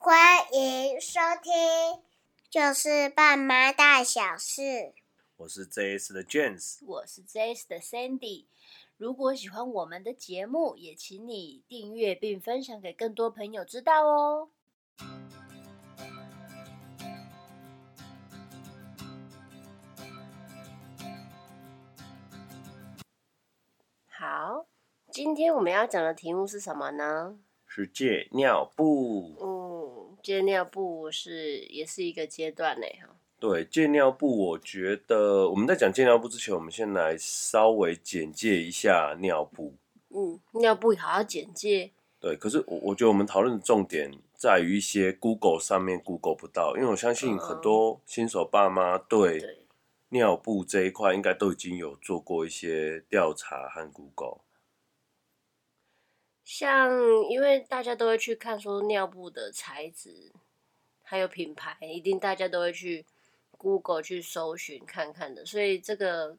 欢迎收听，就是爸妈大小事。我是 JS 的 James，我是 JS 的 Sandy。如果喜欢我们的节目，也请你订阅并分享给更多朋友知道哦。好，今天我们要讲的题目是什么呢？是戒尿布。嗯，戒尿布是也是一个阶段呢。哈。对，戒尿布，我觉得我们在讲戒尿布之前，我们先来稍微简介一下尿布。嗯，尿布好要简介。对，可是我我觉得我们讨论的重点在于一些 Google 上面 Google 不到，因为我相信很多新手爸妈对尿布这一块应该都已经有做过一些调查和 Google。像，因为大家都会去看说尿布的材质，还有品牌，一定大家都会去 Google 去搜寻看看的，所以这个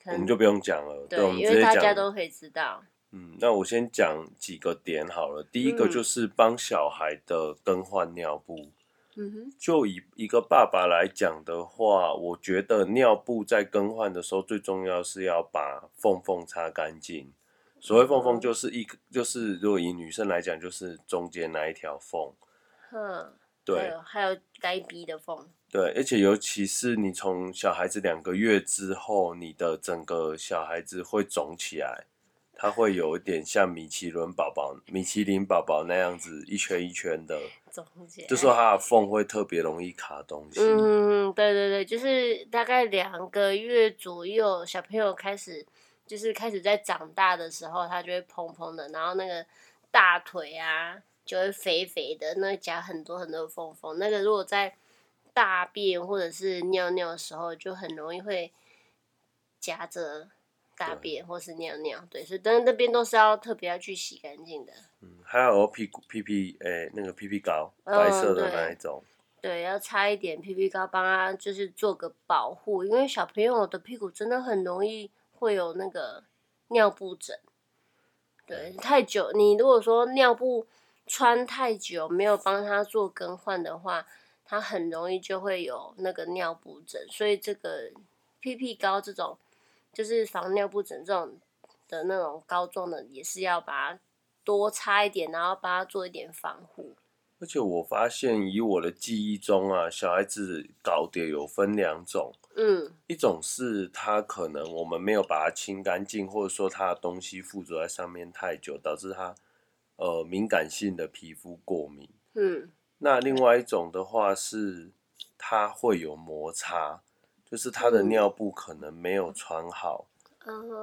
可能我们就不用讲了。对，对因为大家都可以知道。嗯，那我先讲几个点好了。第一个就是帮小孩的更换尿布。嗯哼。就以一个爸爸来讲的话，我觉得尿布在更换的时候，最重要是要把缝缝擦干净。所谓缝缝就是一个，就是如果以女生来讲，就是中间那一条缝。嗯，对，还有还有该逼的缝。对，而且尤其是你从小孩子两个月之后，你的整个小孩子会肿起来，它会有一点像米其林宝宝、米其林宝宝那样子一圈一圈的，肿起来，就说它的缝会特别容易卡东西。嗯，对对对，就是大概两个月左右，小朋友开始。就是开始在长大的时候，它就会蓬蓬的，然后那个大腿啊就会肥肥的，那夹很多很多缝缝。那个如果在大便或者是尿尿的时候，就很容易会夹着大便或是尿尿。对，所以但是那边都是要特别要去洗干净的。嗯，还有屁股屁屁诶，那个屁屁膏，白色的那一种。对，对，要擦一点屁屁膏，帮他就是做个保护，因为小朋友的屁股真的很容易。会有那个尿布疹，对，太久，你如果说尿布穿太久，没有帮他做更换的话，他很容易就会有那个尿布疹。所以这个屁屁膏这种，就是防尿布疹这种的那种膏状的，也是要把它多擦一点，然后帮他做一点防护。而且我发现，以我的记忆中啊，小孩子搞点有分两种，嗯，一种是他可能我们没有把它清干净，或者说他的东西附着在上面太久，导致他呃敏感性的皮肤过敏，嗯，那另外一种的话是他会有摩擦，就是他的尿布可能没有穿好。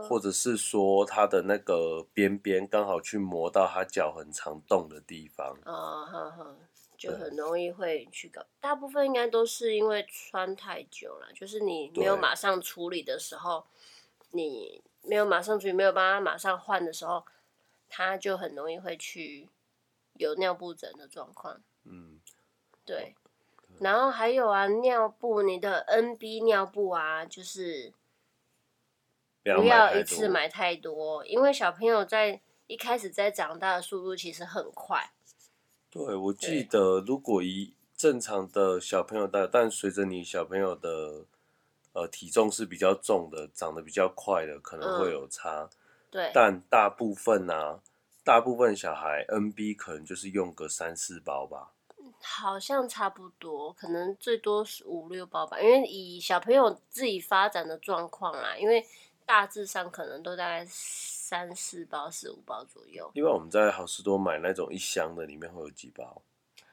或者是说他的那个边边刚好去磨到他脚很常动的地方，啊哈哈，就很容易会去搞。大部分应该都是因为穿太久了，就是你没有马上处理的时候，你没有马上处理，没有帮他马上换的时候，他就很容易会去有尿布疹的状况。嗯，对。然后还有啊，尿布，你的 NB 尿布啊，就是。不要一次买太多，因为小朋友在一开始在长大的速度其实很快。对，我记得如果以正常的小朋友大，但随着你小朋友的呃体重是比较重的，长得比较快的，可能会有差。嗯、对，但大部分啊，大部分小孩 NB 可能就是用个三四包吧。好像差不多，可能最多是五六包吧，因为以小朋友自己发展的状况啊，因为。大致上可能都大概三四包、四五包左右。因为我们在好市多买那种一箱的，里面会有几包？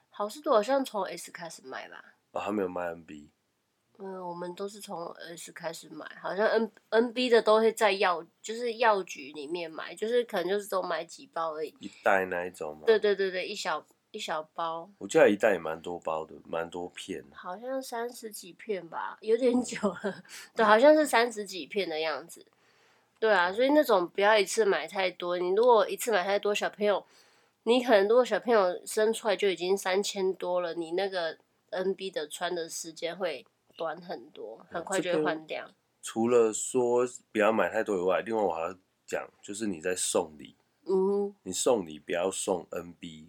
好市多好像从 S 开始卖吧？哦，还没有卖 NB。嗯，我们都是从 S 开始买，好像 N NB 的都会在药，就是药局里面买，就是可能就是都买几包而已。一袋那一种吗？对对对对，一小。一小包，我记得一袋也蛮多包的，蛮多片。好像三十几片吧，有点久了。对，好像是三十几片的样子。对啊，所以那种不要一次买太多。你如果一次买太多，小朋友，你可能如果小朋友生出来就已经三千多了，你那个 NB 的穿的时间会短很多，很快就会换掉。除了说不要买太多以外，另外我还要讲，就是你在送礼，嗯，你送礼不要送 NB。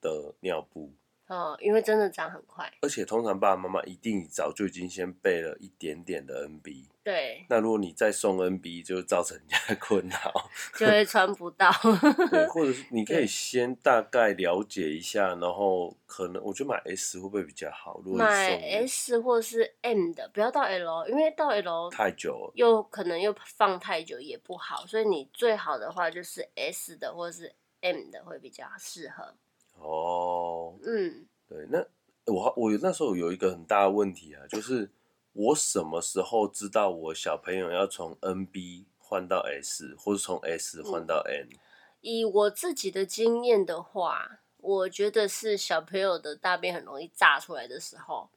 的尿布，哦，因为真的长很快。而且通常爸爸妈妈一定早就已经先备了一点点的 NB。对。那如果你再送 NB，就造成人家困扰，就会穿不到。对，或者是 你可以先大概了解一下，然后可能我觉得买 S 会不会比较好？如果买 S 或是 M 的，不要到 L，因为到 L 太久了，又可能又放太久也不好。所以你最好的话就是 S 的或是 M 的会比较适合。哦，嗯，对，那我我那时候有一个很大的问题啊，就是我什么时候知道我小朋友要从 NB 换到 S，或者从 S 换到 N？嗯，以我自己的经验的话，我觉得是小朋友的大便很容易炸出来的时候，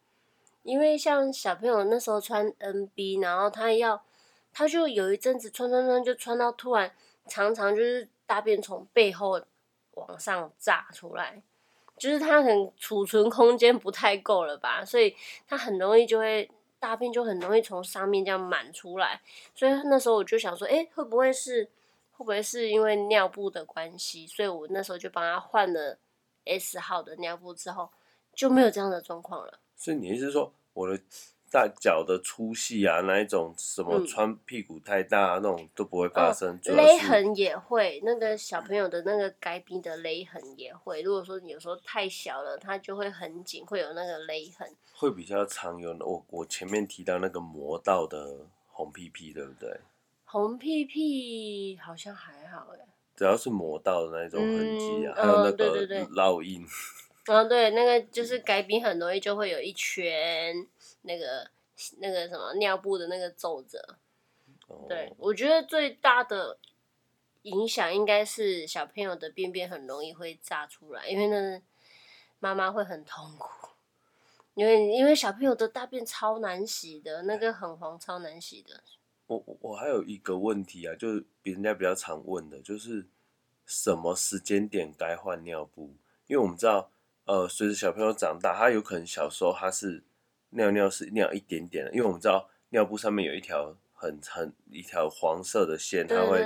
因为像小朋友那时候穿 NB，然后他要，他就有一阵子穿穿穿就穿到突然常常就是大便从背后。往上炸出来，就是它可能储存空间不太够了吧，所以它很容易就会大便就很容易从上面这样满出来，所以那时候我就想说，哎、会不会是会不会是因为尿布的关系？所以我那时候就帮他换了 S 号的尿布之后，就没有这样的状况了。所以你意思是说我的？大脚的粗细啊，那一种什么穿屁股太大、啊嗯、那种都不会发生。哦、勒痕也会，那个小朋友的那个该冰的勒痕也会。如果说你有时候太小了，它就会很紧，会有那个勒痕。会比较常有我我前面提到那个磨到的红屁屁，对不对？红屁屁好像还好哎。只要是磨到的那种痕迹啊、嗯，还有那个烙印。嗯、哦，对，那个就是该逼很容易就会有一圈。那个那个什么尿布的那个皱褶，oh. 对，我觉得最大的影响应该是小朋友的便便很容易会炸出来，因为呢妈妈会很痛苦，因为因为小朋友的大便超难洗的，那个很黄超难洗的。我我还有一个问题啊，就是别人家比较常问的，就是什么时间点该换尿布？因为我们知道，呃，随着小朋友长大，他有可能小时候他是。尿尿是尿一点点的，因为我们知道尿布上面有一条很很一条黄色的线，它会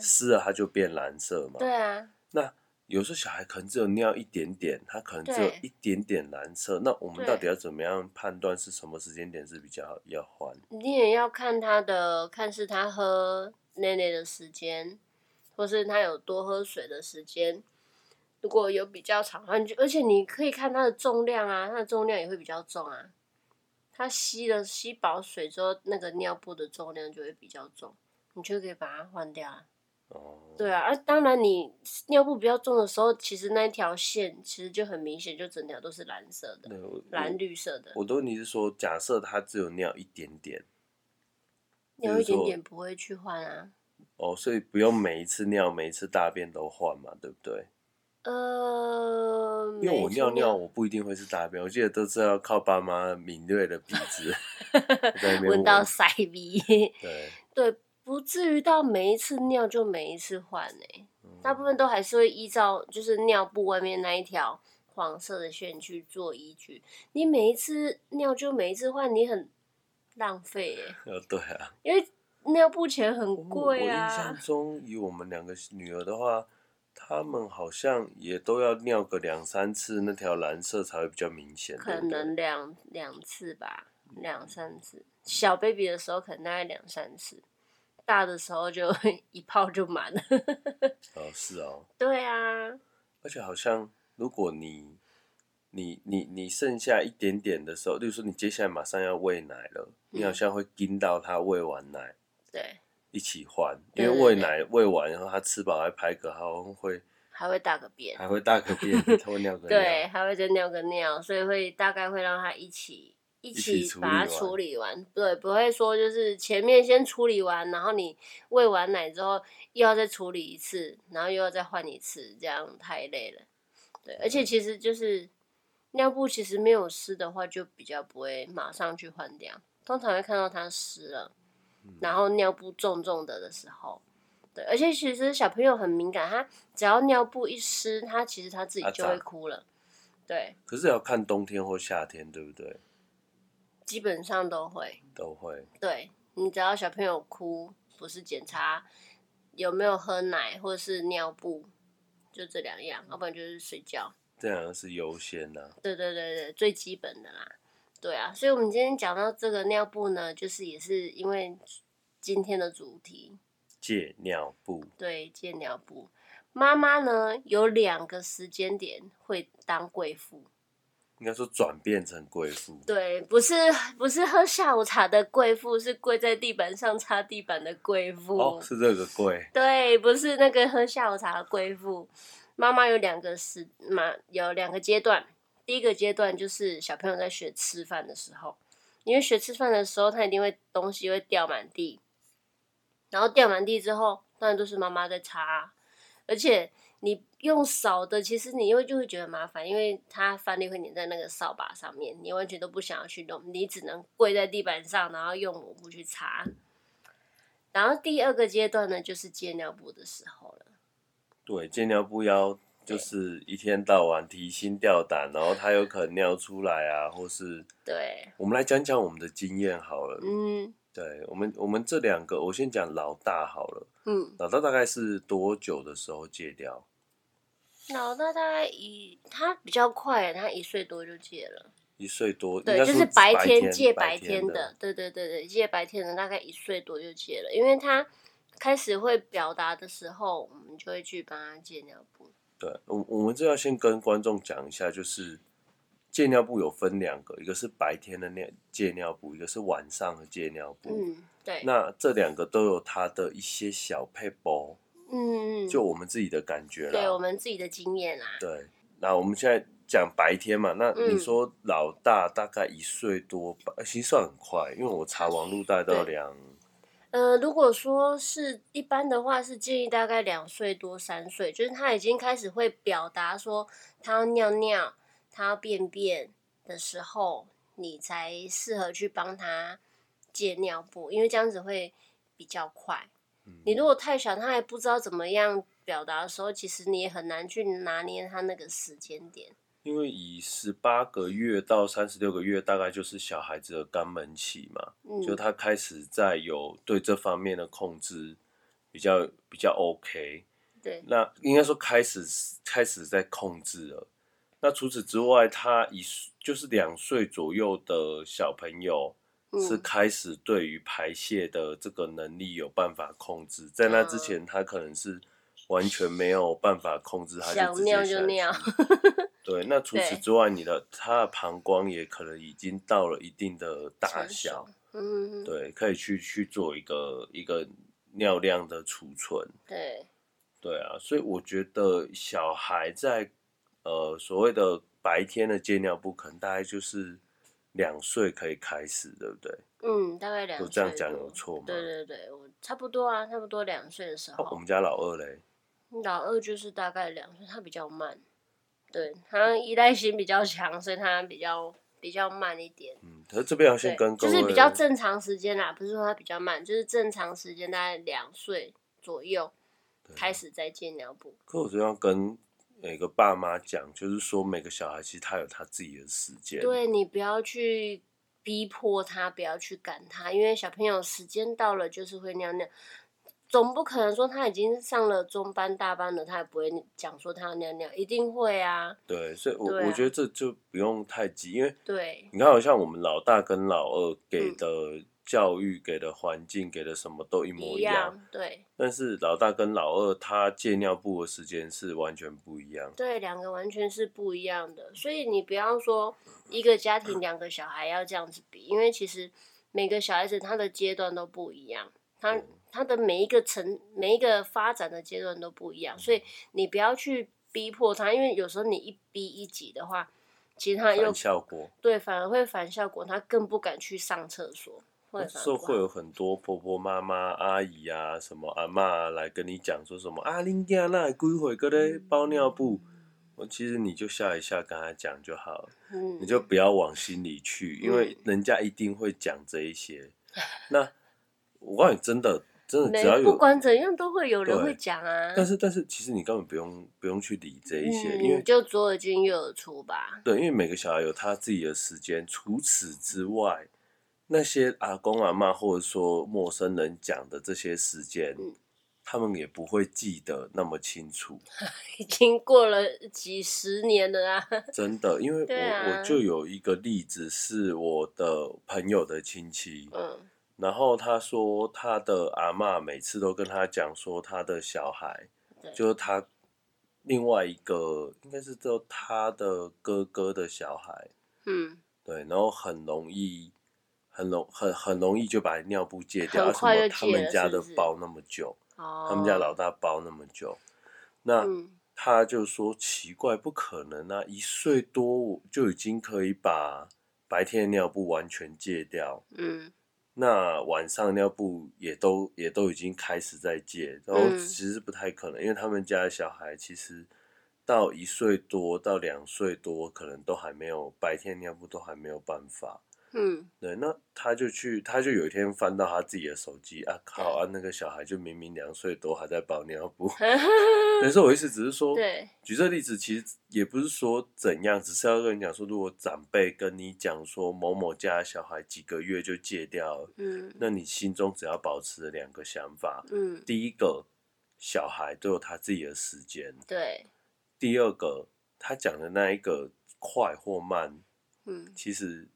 湿了它就变蓝色嘛。对啊。那有时候小孩可能只有尿一点点，他可能只有一点点蓝色。那我们到底要怎么样判断是什么时间点是比较要换？你也要看他的，看是他喝奶奶的时间，或是他有多喝水的时间。如果有比较长，而且你可以看他的重量啊，他的重量也会比较重啊。它吸了吸饱水之后，那个尿布的重量就会比较重，你就可以把它换掉。哦，对啊，而当然你尿布比较重的时候，其实那一条线其实就很明显，就整条都是蓝色的，蓝绿色的。我的问题是说，假设它只有尿一点点，尿一点点不会去换啊。哦，所以不用每一次尿、每一次大便都换嘛，对不对？呃，因为我尿尿，我不一定会是大便，我记得都是要靠爸妈敏锐的鼻子 闻到塞鼻。对对，不至于到每一次尿就每一次换呢、欸嗯。大部分都还是会依照就是尿布外面那一条黄色的线去做依据。你每一次尿就每一次换，你很浪费哎、欸。呃，对啊，因为尿布钱很贵啊。我印象中，以我们两个女儿的话。他们好像也都要尿个两三次，那条蓝色才会比较明显。可能两两次吧，两三次。小 baby 的时候可能大概两三次，大的时候就 一泡就满了。哦，是哦。对啊。而且好像，如果你你你你剩下一点点的时候，例如说你接下来马上要喂奶了，你好像会盯到他喂完奶。对。一起换，因为喂奶喂完，然后他吃饱还排嗝，好像会还会大个便，还会大个便，他会尿个尿，对，还会再尿个尿，所以会大概会让他一起一起把它处理完，对，不会说就是前面先处理完，然后你喂完奶之后又要再处理一次，然后又要再换一次，这样太累了。对，而且其实就是尿布其实没有湿的话，就比较不会马上去换掉，通常会看到它湿了。然后尿布重重的的时候，对，而且其实小朋友很敏感，他只要尿布一湿，他其实他自己就会哭了，啊、对。可是要看冬天或夏天，对不对？基本上都会，都会。对，你只要小朋友哭，不是检查有没有喝奶或者是尿布，就这两样，要不然就是睡觉。这样是优先的。对对对对，最基本的啦。对啊，所以我们今天讲到这个尿布呢，就是也是因为今天的主题，戒尿布。对，戒尿布。妈妈呢，有两个时间点会当贵妇。应该说转变成贵妇，对，不是不是喝下午茶的贵妇，是跪在地板上擦地板的贵妇。哦，是这个贵。对，不是那个喝下午茶的贵妇。妈妈有两个时，妈有两个阶段。第一个阶段就是小朋友在学吃饭的时候，因为学吃饭的时候，他一定会东西会掉满地，然后掉满地之后，当然都是妈妈在擦，而且。你用扫的，其实你又就会觉得麻烦，因为它饭粒会粘在那个扫把上面，你完全都不想要去弄，你只能跪在地板上，然后用抹布去擦。然后第二个阶段呢，就是接尿布的时候了。对，接尿布要就是一天到晚提心吊胆，然后他有可能尿出来啊，或是 对。我们来讲讲我们的经验好了。嗯。对我们，我们这两个，我先讲老大好了。嗯，老大大概是多久的时候戒掉？老大大概一，他比较快，他一岁多就戒了。一岁多，对，就是白天戒白天的，对对对对，戒白天的大概一岁多就戒了，因为他开始会表达的时候，我们就会去帮他戒尿布。对，我我们这要先跟观众讲一下，就是。戒尿布有分两个，一个是白天的尿戒尿布，一个是晚上的戒尿布。嗯，对。那这两个都有它的一些小配包。嗯嗯。就我们自己的感觉啦。对，我们自己的经验啦。对，那我们现在讲白天嘛，那你说老大大概一岁多吧，其实算很快，因为我查网路大概都要两。呃，如果说是一般的话，是建议大概两岁多三岁，就是他已经开始会表达说他要尿尿。他要便便的时候，你才适合去帮他戒尿布，因为这样子会比较快。嗯。你如果太小，他还不知道怎么样表达的时候，其实你也很难去拿捏他那个时间点。因为以十八个月到三十六个月，大概就是小孩子的肛门期嘛，嗯，就他开始在有对这方面的控制比较比较 OK。对，那应该说开始开始在控制了。那除此之外，他一就是两岁左右的小朋友，是开始对于排泄的这个能力有办法控制。嗯、在那之前，他可能是完全没有办法控制，他就直接想尿就尿。对，那除此之外，你的他的膀胱也可能已经到了一定的大小，嗯，对，可以去去做一个一个尿量的储存。对，对啊，所以我觉得小孩在。呃，所谓的白天的戒尿布，可能大概就是两岁可以开始，对不对？嗯，大概两岁。我这样讲有错吗？对对对，我差不多啊，差不多两岁的时候。哦，我们家老二嘞？老二就是大概两岁，他比较慢，对，他依赖性比较强，所以他比较比较慢一点。嗯，可是这边要先跟各位，就是比较正常时间啦，不是说他比较慢，就是正常时间大概两岁左右开始在戒尿布。可我这样跟。每个爸妈讲，就是说每个小孩其实他有他自己的时间。对，你不要去逼迫他，不要去赶他，因为小朋友时间到了就是会尿尿，总不可能说他已经上了中班大班了，他也不会讲说他要尿尿，一定会啊。对，所以我，我、啊、我觉得这就不用太急，因为对，你看，好像我们老大跟老二给的。嗯教育给的环境给的什么都一模一样，一样，对。但是老大跟老二他借尿布的时间是完全不一样，对，两个完全是不一样的。所以你不要说一个家庭两个小孩要这样子比，因为其实每个小孩子他的阶段都不一样，他他的每一个层每一个发展的阶段都不一样，所以你不要去逼迫他，因为有时候你一逼一挤的话，其实他又反效果，对，反而会反效果，他更不敢去上厕所。说会有很多婆婆妈妈、阿姨啊、什么阿嬷来跟你讲说什么啊，林家那几岁个咧包尿布？我其实你就笑一笑跟他讲就好了，你就不要往心里去，因为人家一定会讲这一些。那我告诉你，真的真的，只要有不管怎样都会有人会讲啊。但是但是，其实你根本不用不用去理这一些，因为就左耳进右耳出吧。对，因为每个小孩有他自己的时间。除此之外。那些阿公阿妈或者说陌生人讲的这些时间，他们也不会记得那么清楚。已经过了几十年了啊！真的，因为我、啊、我就有一个例子，是我的朋友的亲戚，嗯，然后他说他的阿妈每次都跟他讲说他的小孩，就是他另外一个应该是叫他的哥哥的小孩，嗯，对，然后很容易。很容很很容易就把尿布戒掉，什么他们家的包那么久？他们家老大包那么久，那、嗯、他就说奇怪，不可能啊！一岁多就已经可以把白天的尿布完全戒掉，嗯，那晚上尿布也都也都已经开始在戒，然后其实不太可能，嗯、因为他们家的小孩其实到一岁多到两岁多，可能都还没有白天尿布都还没有办法。嗯，对，那他就去，他就有一天翻到他自己的手机啊，靠啊，那个小孩就明明两岁多还在包尿布。但是我意思只是说，对，举这个例子其实也不是说怎样，只是要跟你讲说，如果长辈跟你讲说某某家小孩几个月就戒掉了，嗯，那你心中只要保持两个想法，嗯，第一个小孩都有他自己的时间，对，第二个他讲的那一个快或慢，嗯，其实。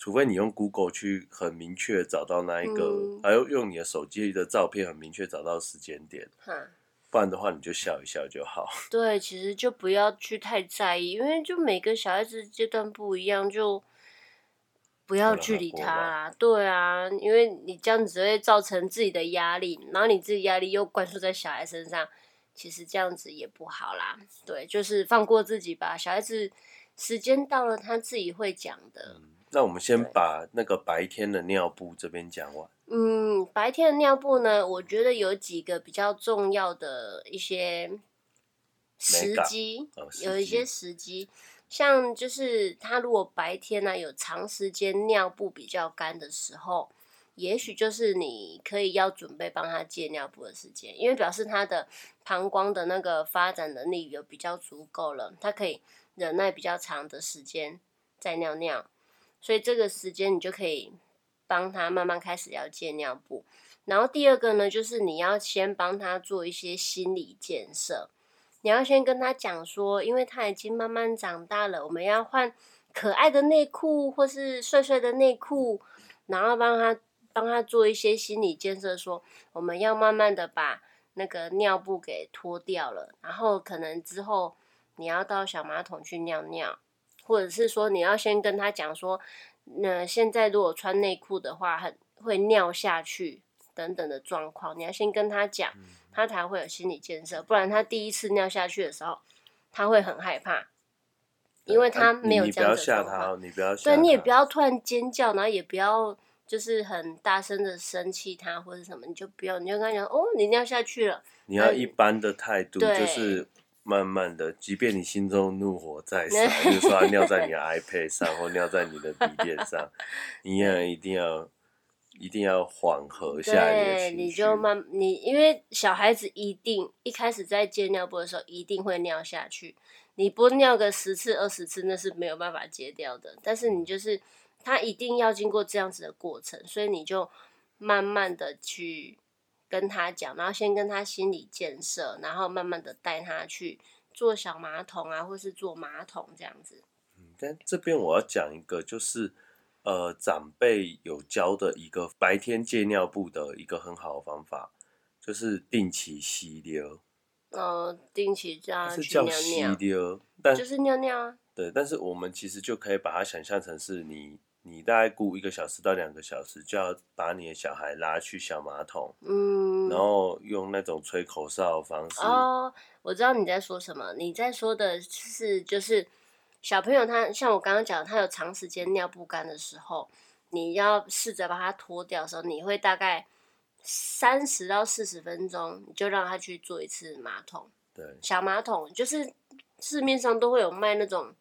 除非你用 Google 去很明确找到那一个，嗯、还有用你的手机的照片很明确找到时间点，哈不然的话你就笑一笑就好。对，其实就不要去太在意，因为就每个小孩子阶段不一样，就不要去理他啦。对啊，因为你这样子只会造成自己的压力，然后你自己压力又灌输在小孩身上，其实这样子也不好啦。对，就是放过自己吧，小孩子时间到了，他自己会讲的。嗯那我们先把那个白天的尿布这边讲完。嗯，白天的尿布呢，我觉得有几个比较重要的一些时机，哦、有一些时机，像就是他如果白天呢、啊、有长时间尿布比较干的时候，也许就是你可以要准备帮他戒尿布的时间，因为表示他的膀胱的那个发展能力有比较足够了，他可以忍耐比较长的时间再尿尿。所以这个时间你就可以帮他慢慢开始要戒尿布，然后第二个呢，就是你要先帮他做一些心理建设，你要先跟他讲说，因为他已经慢慢长大了，我们要换可爱的内裤或是帅帅的内裤，然后帮他帮他做一些心理建设，说我们要慢慢的把那个尿布给脱掉了，然后可能之后你要到小马桶去尿尿。或者是说，你要先跟他讲说，那现在如果穿内裤的话，很会尿下去等等的状况，你要先跟他讲，他才会有心理建设。不然他第一次尿下去的时候，他会很害怕，因为他没有这样子的状况。你不要吓他，对，你也不要突然尖叫，然后也不要就是很大声的生气他或者什么，你就不要，你就跟他讲哦，你尿下去了。你要一般的态度，就是。慢慢的，即便你心中怒火再 烧，比如说他尿在你的 iPad 上，或尿在你的笔电上，你也一定要一定要缓和下来你的。你就慢，你因为小孩子一定一开始在戒尿布的时候一定会尿下去，你不尿个十次二十次那是没有办法戒掉的。但是你就是他一定要经过这样子的过程，所以你就慢慢的去。跟他讲，然后先跟他心理建设，然后慢慢的带他去做小马桶啊，或是坐马桶这样子。嗯，但这边我要讲一个，就是呃，长辈有教的一个白天戒尿布的一个很好的方法，就是定期吸溜。呃，定期这样是叫吸溜，但就是尿尿啊。对，但是我们其实就可以把它想象成是你。你大概顾一个小时到两个小时，就要把你的小孩拉去小马桶，嗯，然后用那种吹口哨的方式。哦，我知道你在说什么。你在说的是，就是小朋友他像我刚刚讲，他有长时间尿不干的时候，你要试着把它脱掉的时候，你会大概三十到四十分钟，你就让他去做一次马桶。对，小马桶就是市面上都会有卖那种。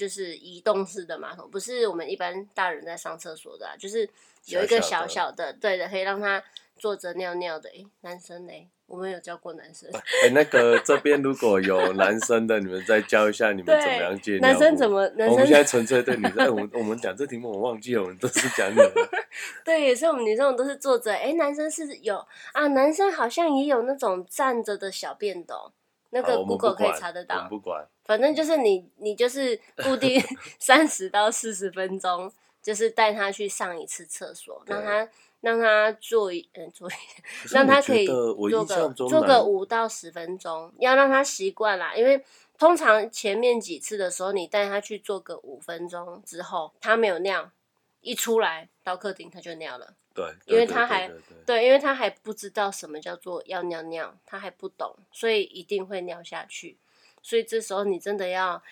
就是移动式的马桶，不是我们一般大人在上厕所的啊，就是有一个小小的，对的，可以让他坐着尿尿的。哎，男生呢？我们有教过男生。哎，那个这边如果有男生的，你们再教一下你们怎么样戒尿。男生怎么？男生我们现在纯粹对女生。哎，我们我们讲这题目我忘记了，我们都是讲女的。对，也是我们女生都是坐着。哎，男生是有啊，男生好像也有那种站着的小便斗，那个 Google 可以查得到。不管，反正就是你，你就是固定 三十到四十分钟，就是带他去上一次厕所，让他。让他做一嗯做一，让他可以做个做个五到十分钟，要让他习惯啦。因为通常前面几次的时候，你带他去做个五分钟之后，他没有尿，一出来到客厅他就尿了。对，因为他还对，因为他还不知道什么叫做要尿尿，他还不懂，所以一定会尿下去。所以这时候你真的要。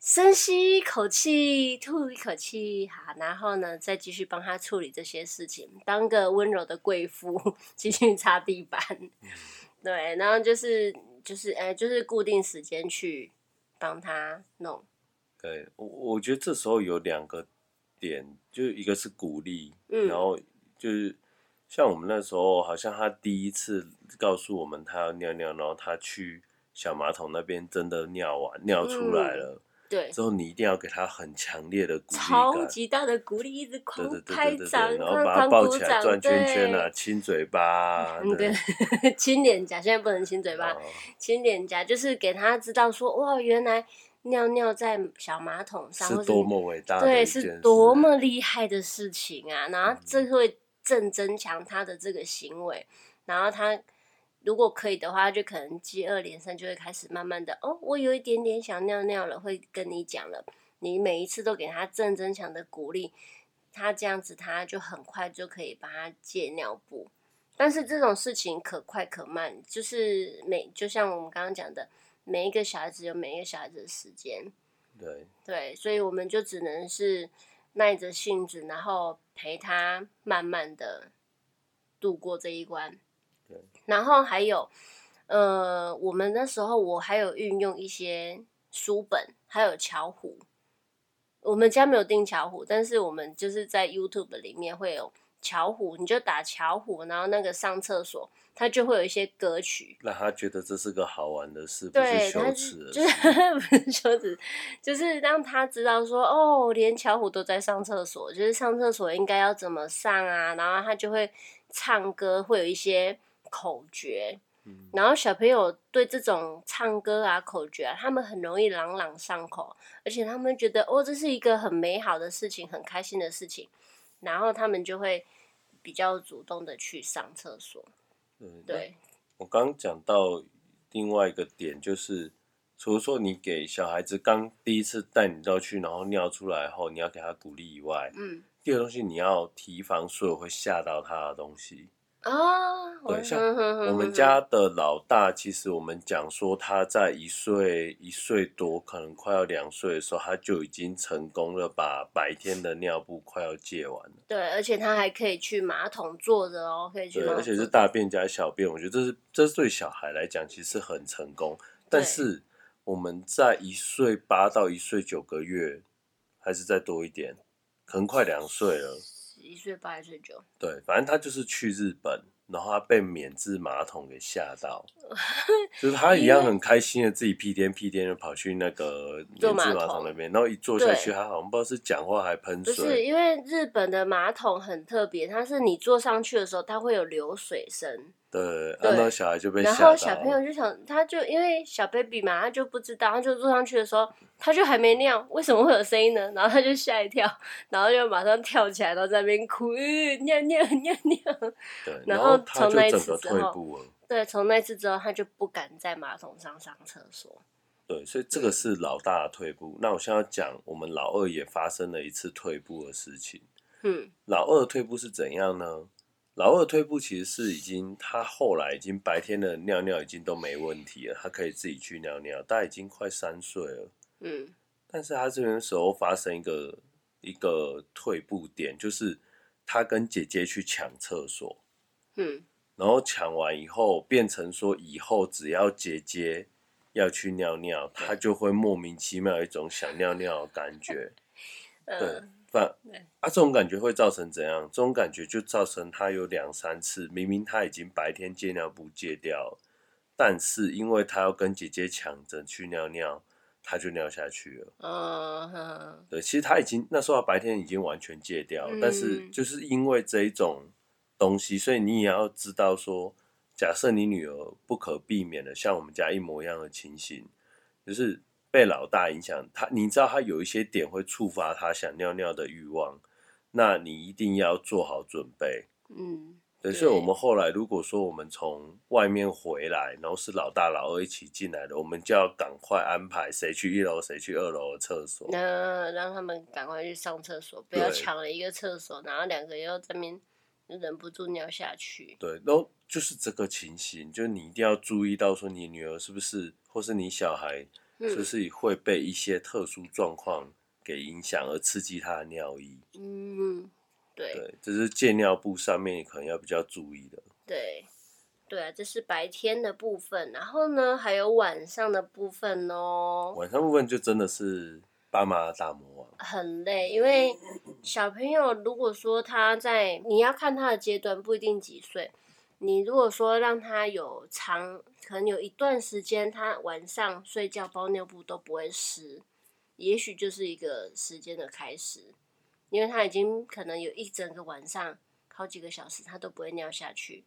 深吸一口气，吐一口气，哈，然后呢，再继续帮他处理这些事情，当个温柔的贵妇，继续擦地板，对，然后就是就是哎，就是固定时间去帮他弄。对，我我觉得这时候有两个点，就一个是鼓励，嗯，然后就是像我们那时候，好像他第一次告诉我们他要尿尿，然后他去小马桶那边真的尿完，尿出来了。嗯对，之后你一定要给他很强烈的鼓励，超级大的鼓励，一直狂拍掌，然后把他抱起来转圈圈啊，亲嘴巴，对，对亲脸颊，现在不能亲嘴巴，亲脸颊就是给他知道说，哇，原来尿尿在小马桶上是多么伟大的，对，是多么厉害的事情啊，然后这会正增强他的这个行为，然后他。如果可以的话，就可能接二连三就会开始慢慢的哦，我有一点点想尿尿了，会跟你讲了。你每一次都给他正增强的鼓励，他这样子他就很快就可以帮他戒尿布。但是这种事情可快可慢，就是每就像我们刚刚讲的，每一个小孩子有每一个小孩子的时间。对对，所以我们就只能是耐着性子，然后陪他慢慢的度过这一关。对然后还有，呃，我们那时候我还有运用一些书本，还有巧虎。我们家没有订巧虎，但是我们就是在 YouTube 里面会有巧虎，你就打巧虎，然后那个上厕所，它就会有一些歌曲，让他觉得这是个好玩的事，不是羞耻就是 不是羞耻，就是让他知道说，哦，连巧虎都在上厕所，就是上厕所应该要怎么上啊，然后他就会唱歌，会有一些。口诀，然后小朋友对这种唱歌啊、口诀啊，他们很容易朗朗上口，而且他们觉得哦，这是一个很美好的事情，很开心的事情，然后他们就会比较主动的去上厕所。嗯，对。我刚讲到另外一个点，就是除了说你给小孩子刚第一次带你到去，然后尿出来后，你要给他鼓励以外，嗯，第二个东西你要提防所有会吓到他的东西。啊，oh, 对，像我们家的老大，其实我们讲说他在一岁一岁多，可能快要两岁的时候，他就已经成功了，把白天的尿布快要戒完了。对，而且他还可以去马桶坐着哦，可以去。对，而且是大便加小便，我觉得这是这是对小孩来讲其实很成功。但是我们在一岁八到一岁九个月，还是再多一点，可能快两岁了。一岁八，一岁九，对，反正他就是去日本，然后他被免治马桶给吓到，就是他一样很开心的自己屁颠屁颠的跑去那个免治马桶那边，然后一坐下去，他好像不知道是讲话还喷水。不是，因为日本的马桶很特别，它是你坐上去的时候，它会有流水声。对，然后小孩就被吓到。然后小朋友就想，他就因为小 baby 嘛，他就不知道，他就坐上去的时候，他就还没尿，为什么会有声音呢？然后他就吓一跳，然后就马上跳起来，然后在那边哭，尿尿尿尿。对，然后从那一次之后，对，从那次之后，他就不敢在马桶上上厕所。对，所以这个是老大的退步。那我现在要讲，我们老二也发生了一次退步的事情。嗯，老二的退步是怎样呢？老二退步其实是已经，他后来已经白天的尿尿已经都没问题了，他可以自己去尿尿，他已经快三岁了。嗯，但是他这边时候发生一个一个退步点，就是他跟姐姐去抢厕所。嗯，然后抢完以后，变成说以后只要姐姐要去尿尿，他就会莫名其妙有一种想尿尿的感觉。对，反啊，这种感觉会造成怎样？这种感觉就造成他有两三次，明明他已经白天戒尿布戒掉，但是因为他要跟姐姐抢着去尿尿，他就尿下去了。对，其实他已经那时候白天已经完全戒掉，嗯，但是就是因为这一种东西，所以你也要知道说，假设你女儿不可避免的像我们家一模一样的情形，就是。被老大影响，他你知道他有一些点会触发他想尿尿的欲望，那你一定要做好准备。嗯，对，所以我们后来如果说我们从外面回来，然后是老大老二一起进来的，我们就要赶快安排谁去一楼，谁去二楼的厕所。那让他们赶快去上厕所，不要抢了一个厕所，然后两个又在那边忍不住尿下去。对，然后就是这个情形，就是你一定要注意到说你女儿是不是，或是你小孩。就是会被一些特殊状况给影响而刺激他的尿意。嗯，对，对，这是借尿布上面可能要比较注意的。对，对啊，这是白天的部分，然后呢，还有晚上的部分哦。晚上部分就真的是爸妈大魔王，很累，因为小朋友如果说他在，你要看他的阶段，不一定几岁。你如果说让他有长，可能有一段时间，他晚上睡觉包尿布都不会湿，也许就是一个时间的开始，因为他已经可能有一整个晚上，好几个小时他都不会尿下去，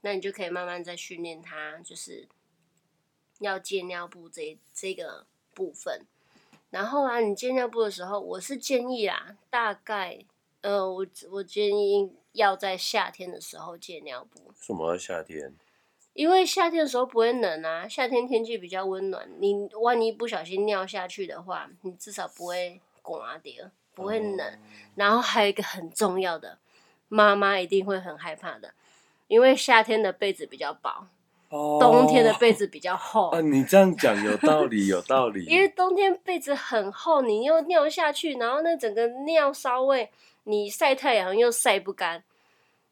那你就可以慢慢再训练他，就是要戒尿布这这个部分。然后啊，你戒尿布的时候，我是建议啊，大概，呃，我我建议。要在夏天的时候戒尿布。什么夏天？因为夏天的时候不会冷啊，夏天天气比较温暖。你万一不小心尿下去的话，你至少不会刮掉，不会冷。哦。然后还有一个很重要的，妈妈一定会很害怕的，因为夏天的被子比较薄，哦，冬天的被子比较厚。啊，你这样讲有道理，有道 理。因为冬天被子很厚，你又尿下去，然后那整个尿骚味。你晒太阳又晒不干，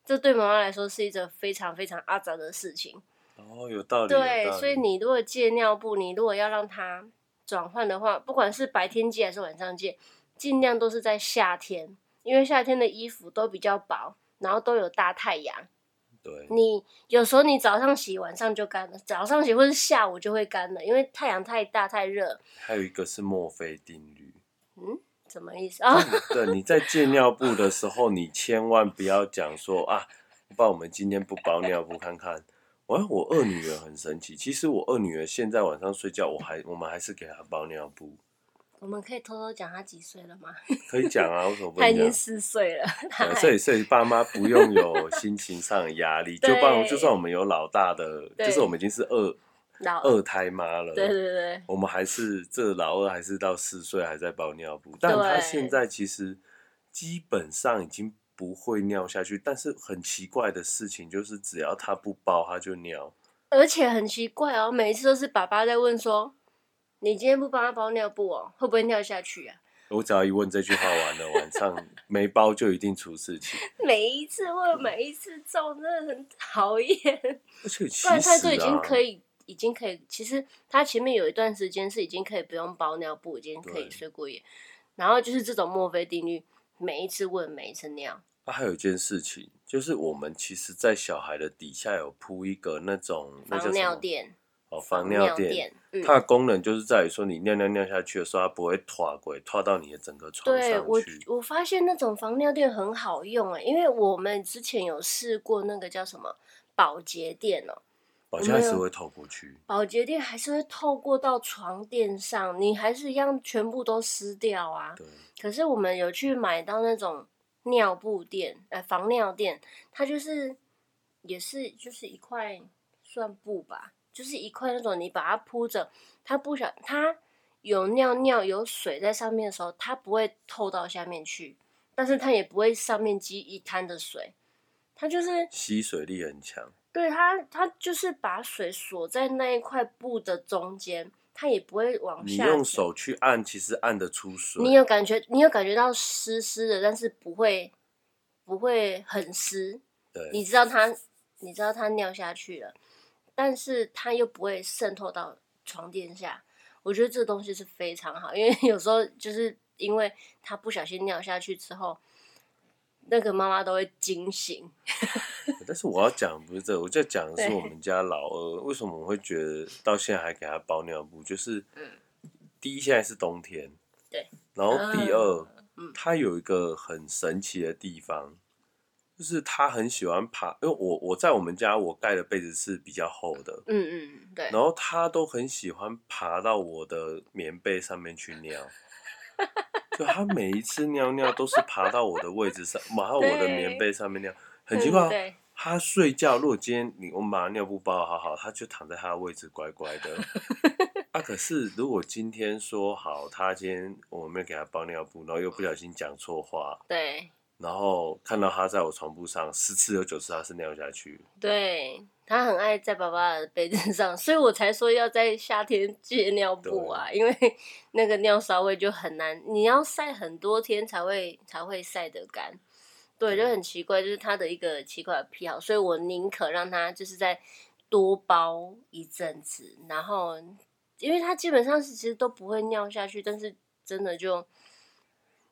这对妈妈来说是一个非常非常阿杂的事情。哦，有道理。对，所以你如果借尿布，你如果要让它转换的话，不管是白天借还是晚上借，尽量都是在夏天，因为夏天的衣服都比较薄，然后都有大太阳。对。你有时候你早上洗，晚上就干了；早上洗或是下午就会干了，因为太阳太大太热。还有一个是墨菲定律。嗯。什么意思啊？对，你在借尿布的时候，你千万不要讲说啊，爸，我们今天不包尿布看看。我我二女儿很神奇，其实我二女儿现在晚上睡觉，我还我们还是给她包尿布。我们可以偷偷讲她几岁了吗？可以讲啊，为什么不讲？她已经四岁了。所以所以爸妈不用有心情上的压力，就帮就算我们有老大的，就是我们已经是二。二胎妈了，对对对，我们还是这老二还是到四岁还在包尿布，但他现在其实基本上已经不会尿下去，但是很奇怪的事情就是只要他不包他就尿，而且很奇怪哦，每一次都是爸爸在问说，你今天不帮他包尿布哦，会不会尿下去啊？我只要一问这句话完了，晚上没包就一定出事情，每一次问每一次中，真的很讨厌，而且其实他都已经可以。已经可以，其实他前面有一段时间是已经可以不用包尿布，已经可以睡过夜。然后就是这种墨菲定律，每一次问，每一次尿。啊，还有一件事情，就是我们其实，在小孩的底下有铺一个那种防尿垫。哦，防尿垫，嗯，它的功能就是在于说，你尿尿尿下去的时候，它不会拖过，拖到你的整个床上去。对，我我发现那种防尿垫很好用哎，因为我们之前有试过那个叫什么保洁垫哦。保洁还是会透过去，保洁垫还是会透过到床垫上，你还是一样全部都湿掉啊。对。可是我们有去买到那种尿布垫，呃，防尿垫，它就是也是就是一块算布吧，就是一块那种，你把它铺着，它不想它有尿尿有水在上面的时候，它不会透到下面去，但是它也不会上面积一滩的水，它就是吸水力很强。对它，它就是把水锁在那一块布的中间，它也不会往下。你用手去按，其实按得出水。你有感觉，你有感觉到湿湿的，但是不会不会很湿。对，你知道它，你知道它尿下去了，但是它又不会渗透到床垫下。我觉得这东西是非常好，因为有时候就是因为它不小心尿下去之后，那个妈妈都会惊醒。但是我要讲不是这个，我在讲的是我们家老二，为什么我会觉得到现在还给他包尿布？就是，第一现在是冬天，对，然后第二，他有一个很神奇的地方。就是他很喜欢爬，因为我我在我们家我盖的被子是比较厚的，嗯嗯对，然后他都很喜欢爬到我的棉被上面去尿，就他每一次尿尿都是爬到我的位置上，爬到我的棉被上面尿，很奇怪。嗯、他睡觉如果今天你我们把他尿布包好好，他就躺在他的位置乖乖的。啊，可是如果今天说好，他今天我们没有给他包尿布，然后又不小心讲错话，对。然后看到他在我床铺上，十次有九次他是尿下去。对，他很爱在爸爸的被子上，所以我才说要在夏天戒尿布啊，因为 那个尿骚味就很难，你要晒很多天才会才会晒得干。对，就很奇怪，就是他的一个奇怪的癖好，所以我宁可让他就是再多包一阵子，然后因为他基本上是其实都不会尿下去，但是真的就。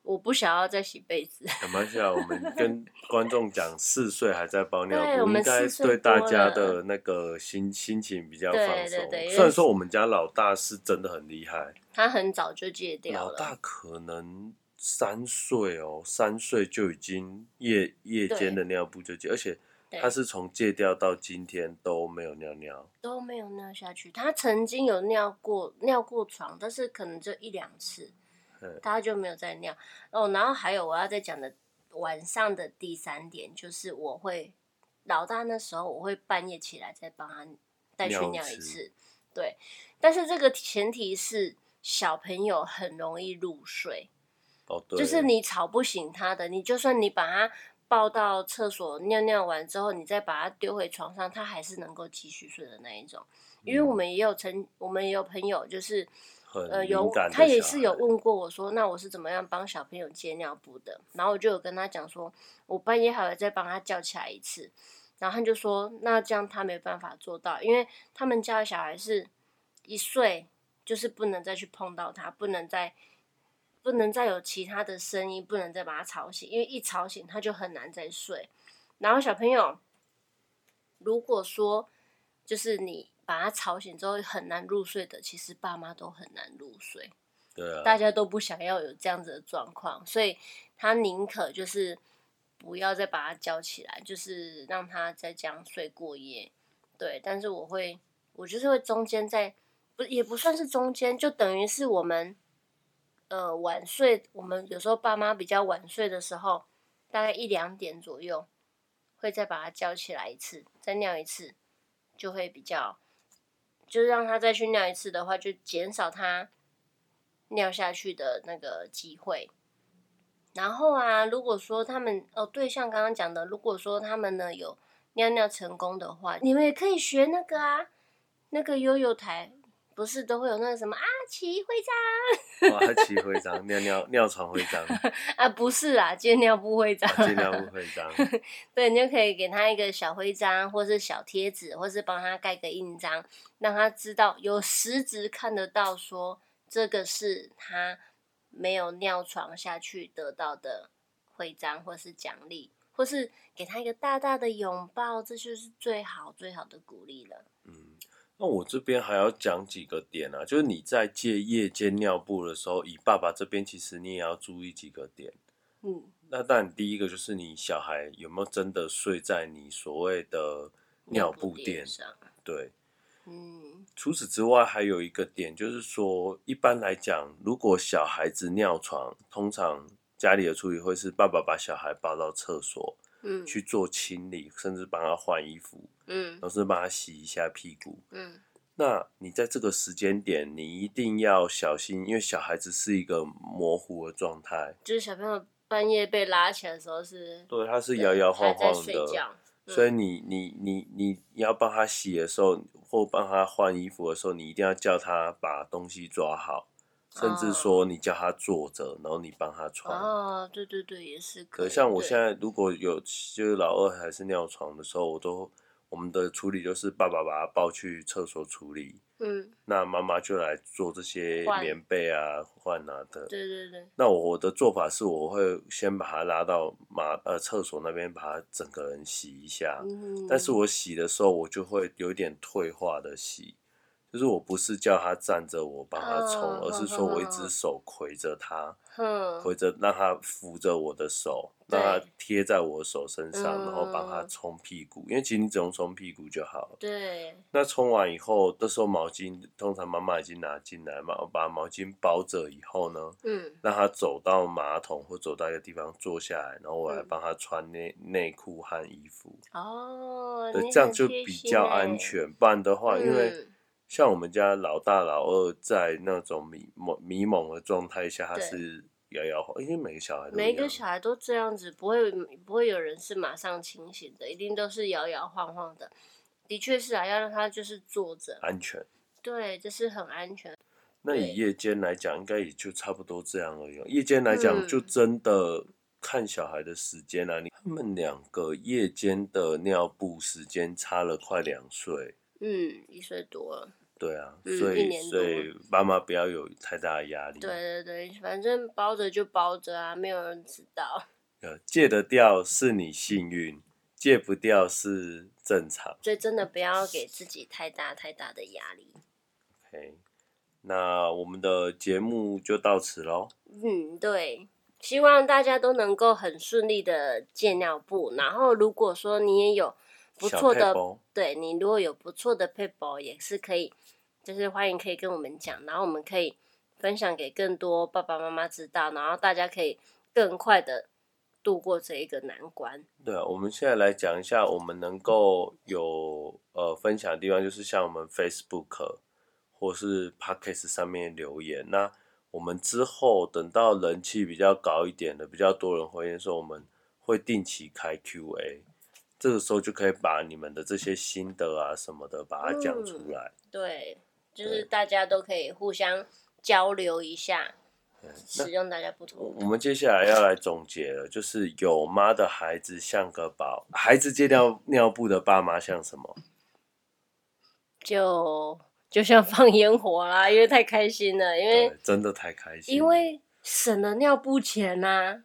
我不想要再洗被子。没关系啊，我们跟 观众讲，四岁还在包尿布，应该对大家的那个心心情比较放松。对对对，虽然说我们家老大是真的很厉害，他很早就戒掉了。老大可能三岁哦，三岁就已经夜夜间的尿布就戒，而且他是从戒掉到今天都没有尿尿，都没有尿下去。他曾经有尿过尿过床，但是可能就一两次。他就没有再尿。哦，然后还有我要再讲的晚上的第三点就是我会老大那时候我会半夜起来再帮他带去尿一次，对，但是这个前提是小朋友很容易入睡，哦，对，就是你吵不醒他的，你就算你把他抱到厕所尿尿完之后，你再把他丢回床上，他还是能够继续睡的那一种，因为我们也有曾我们也有朋友就是。呃，有他也是有问过我说，那我是怎么样帮小朋友戒尿布的？然后我就有跟他讲说，我半夜还会再帮他叫起来一次。然后他就说，那这样他没办法做到，因为他们家的小孩是一岁就是不能再去碰到他，不能再不能再有其他的声音，不能再把他吵醒，因为一吵醒他就很难再睡。然后小朋友如果说就是你。把他吵醒之后很难入睡的，其实爸妈都很难入睡。对啊，大家都不想要有这样子的状况，所以他宁可就是不要再把他叫起来，就是让他再这样睡过夜。对，但是我会，我就是会中间在，不也不算是中间，就等于是我们呃晚睡，我们有时候爸妈比较晚睡的时候，大概一两点左右，会再把他叫起来一次，再尿一次，就会比较。就是让他再去尿一次的话，就减少他尿下去的那个机会。然后啊，如果说他们哦，对，像刚刚讲的，如果说他们呢有尿尿成功的话，你们也可以学那个啊，那个悠悠台。不是都会有那个什么阿奇徽章？阿奇徽章，尿尿尿床徽章 啊？不是啦，戒尿布徽章。戒尿布徽章。对，你就可以给他一个小徽章，或是小贴纸，或是帮他盖个印章，让他知道有实质看得到，说这个是他没有尿床下去得到的徽章，或是奖励，或是给他一个大大的拥抱，这就是最好最好的鼓励了。嗯。那我这边还要讲几个点啊，就是你在借夜间尿布的时候，以爸爸这边其实你也要注意几个点。嗯，那当然第一个就是你小孩有没有真的睡在你所谓的尿布垫上？对，嗯。除此之外，还有一个点就是说，一般来讲，如果小孩子尿床，通常家里的处理会是爸爸把小孩抱到厕所。嗯，去做清理，甚至帮他换衣服，嗯，或是帮他洗一下屁股，嗯。那你在这个时间点，你一定要小心，因为小孩子是一个模糊的状态，就是小朋友半夜被拉起来的时候是，对，他是摇摇晃晃的，嗯、所以你你你你你要帮他洗的时候，或帮他换衣服的时候，你一定要叫他把东西抓好。甚至说你叫他坐着，然后你帮他穿。哦，对对对，也是可以。可像我现在如果有就是老二还是尿床的时候，我都我们的处理就是爸爸把他抱去厕所处理。嗯，那妈妈就来做这些棉被啊换啊的。对对对。那我的做法是，我会先把他拉到马呃厕所那边，把他整个人洗一下。嗯。但是我洗的时候，我就会有一点退化的洗。就是我不是叫他站着我帮他冲，而是说我一只手魁着他，携着让他扶着我的手，让他贴在我手身上，然后帮他冲屁股。因为其实你只用冲屁股就好了。对。那冲完以后，这时候毛巾通常妈妈已经拿进来嘛，我把毛巾包着以后呢，嗯，让他走到马桶或走到一个地方坐下来，然后我来帮他穿内内裤和衣服。哦。对，这样就比较安全。不然的话，因为像我们家老大老二在那种迷蒙迷蒙的状态下，他是摇摇晃，因为每个小孩都每个小孩都这样子，不会不会有人是马上清醒的，一定都是摇摇晃晃的。的确是啊，要让他就是坐着安全。对，这是很安全。那以夜间来讲，应该也就差不多这样而已。夜间来讲，就真的看小孩的时间啊。你他们两个夜间的尿布时间差了快两岁。嗯，一岁多了。对啊，所以、嗯、所以妈妈不要有太大的压力。对对对，反正包着就包着啊，没有人知道。呃戒得掉是你幸运，戒不掉是正常。所以真的不要给自己太大太大的压力。OK，那我们的节目就到此喽。嗯，对，希望大家都能够很顺利的戒尿布。然后如果说你也有。不错的，对，你如果有不错的配包，也是可以，就是欢迎可以跟我们讲，然后我们可以分享给更多爸爸妈妈知道，然后大家可以更快的度过这一个难关。对啊，我们现在来讲一下，我们能够有呃分享的地方，就是像我们 Facebook 或是 Podcast 上面留言。那我们之后等到人气比较高一点的，比较多人回应的时候，我们会定期开 QA。这个时候就可以把你们的这些心得啊什么的，把它讲出来。嗯。对，就是大家都可以互相交流一下，使用大家不同。我们接下来要来总结了，就是有妈的孩子像个宝，孩子戒掉尿布的爸妈像什么？就就像放烟火啦，因为太开心了，因为真的太开心，因为省了尿布钱呐、啊。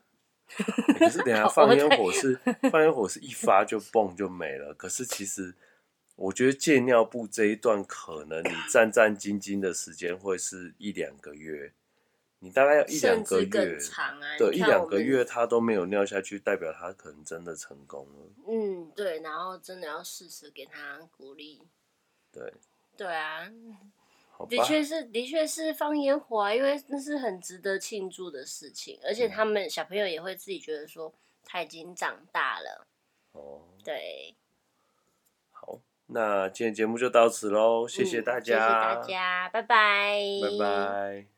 可是等下 放烟火是放烟火是一发就蹦就没了。可是其实我觉得戒尿布这一段可能你 战战兢兢的时间会是一两个月，你大概要一两个月，啊、对，一两个月他都没有尿下去，代表他可能真的成功了。嗯，对，然后真的要适时给他鼓励。对，对啊。的确是，的确是放烟火啊，因为那是很值得庆祝的事情，而且他们小朋友也会自己觉得说他已经长大了。哦，对。好，那今天节目就到此喽，谢谢大家，嗯，谢谢大家，拜拜，拜拜。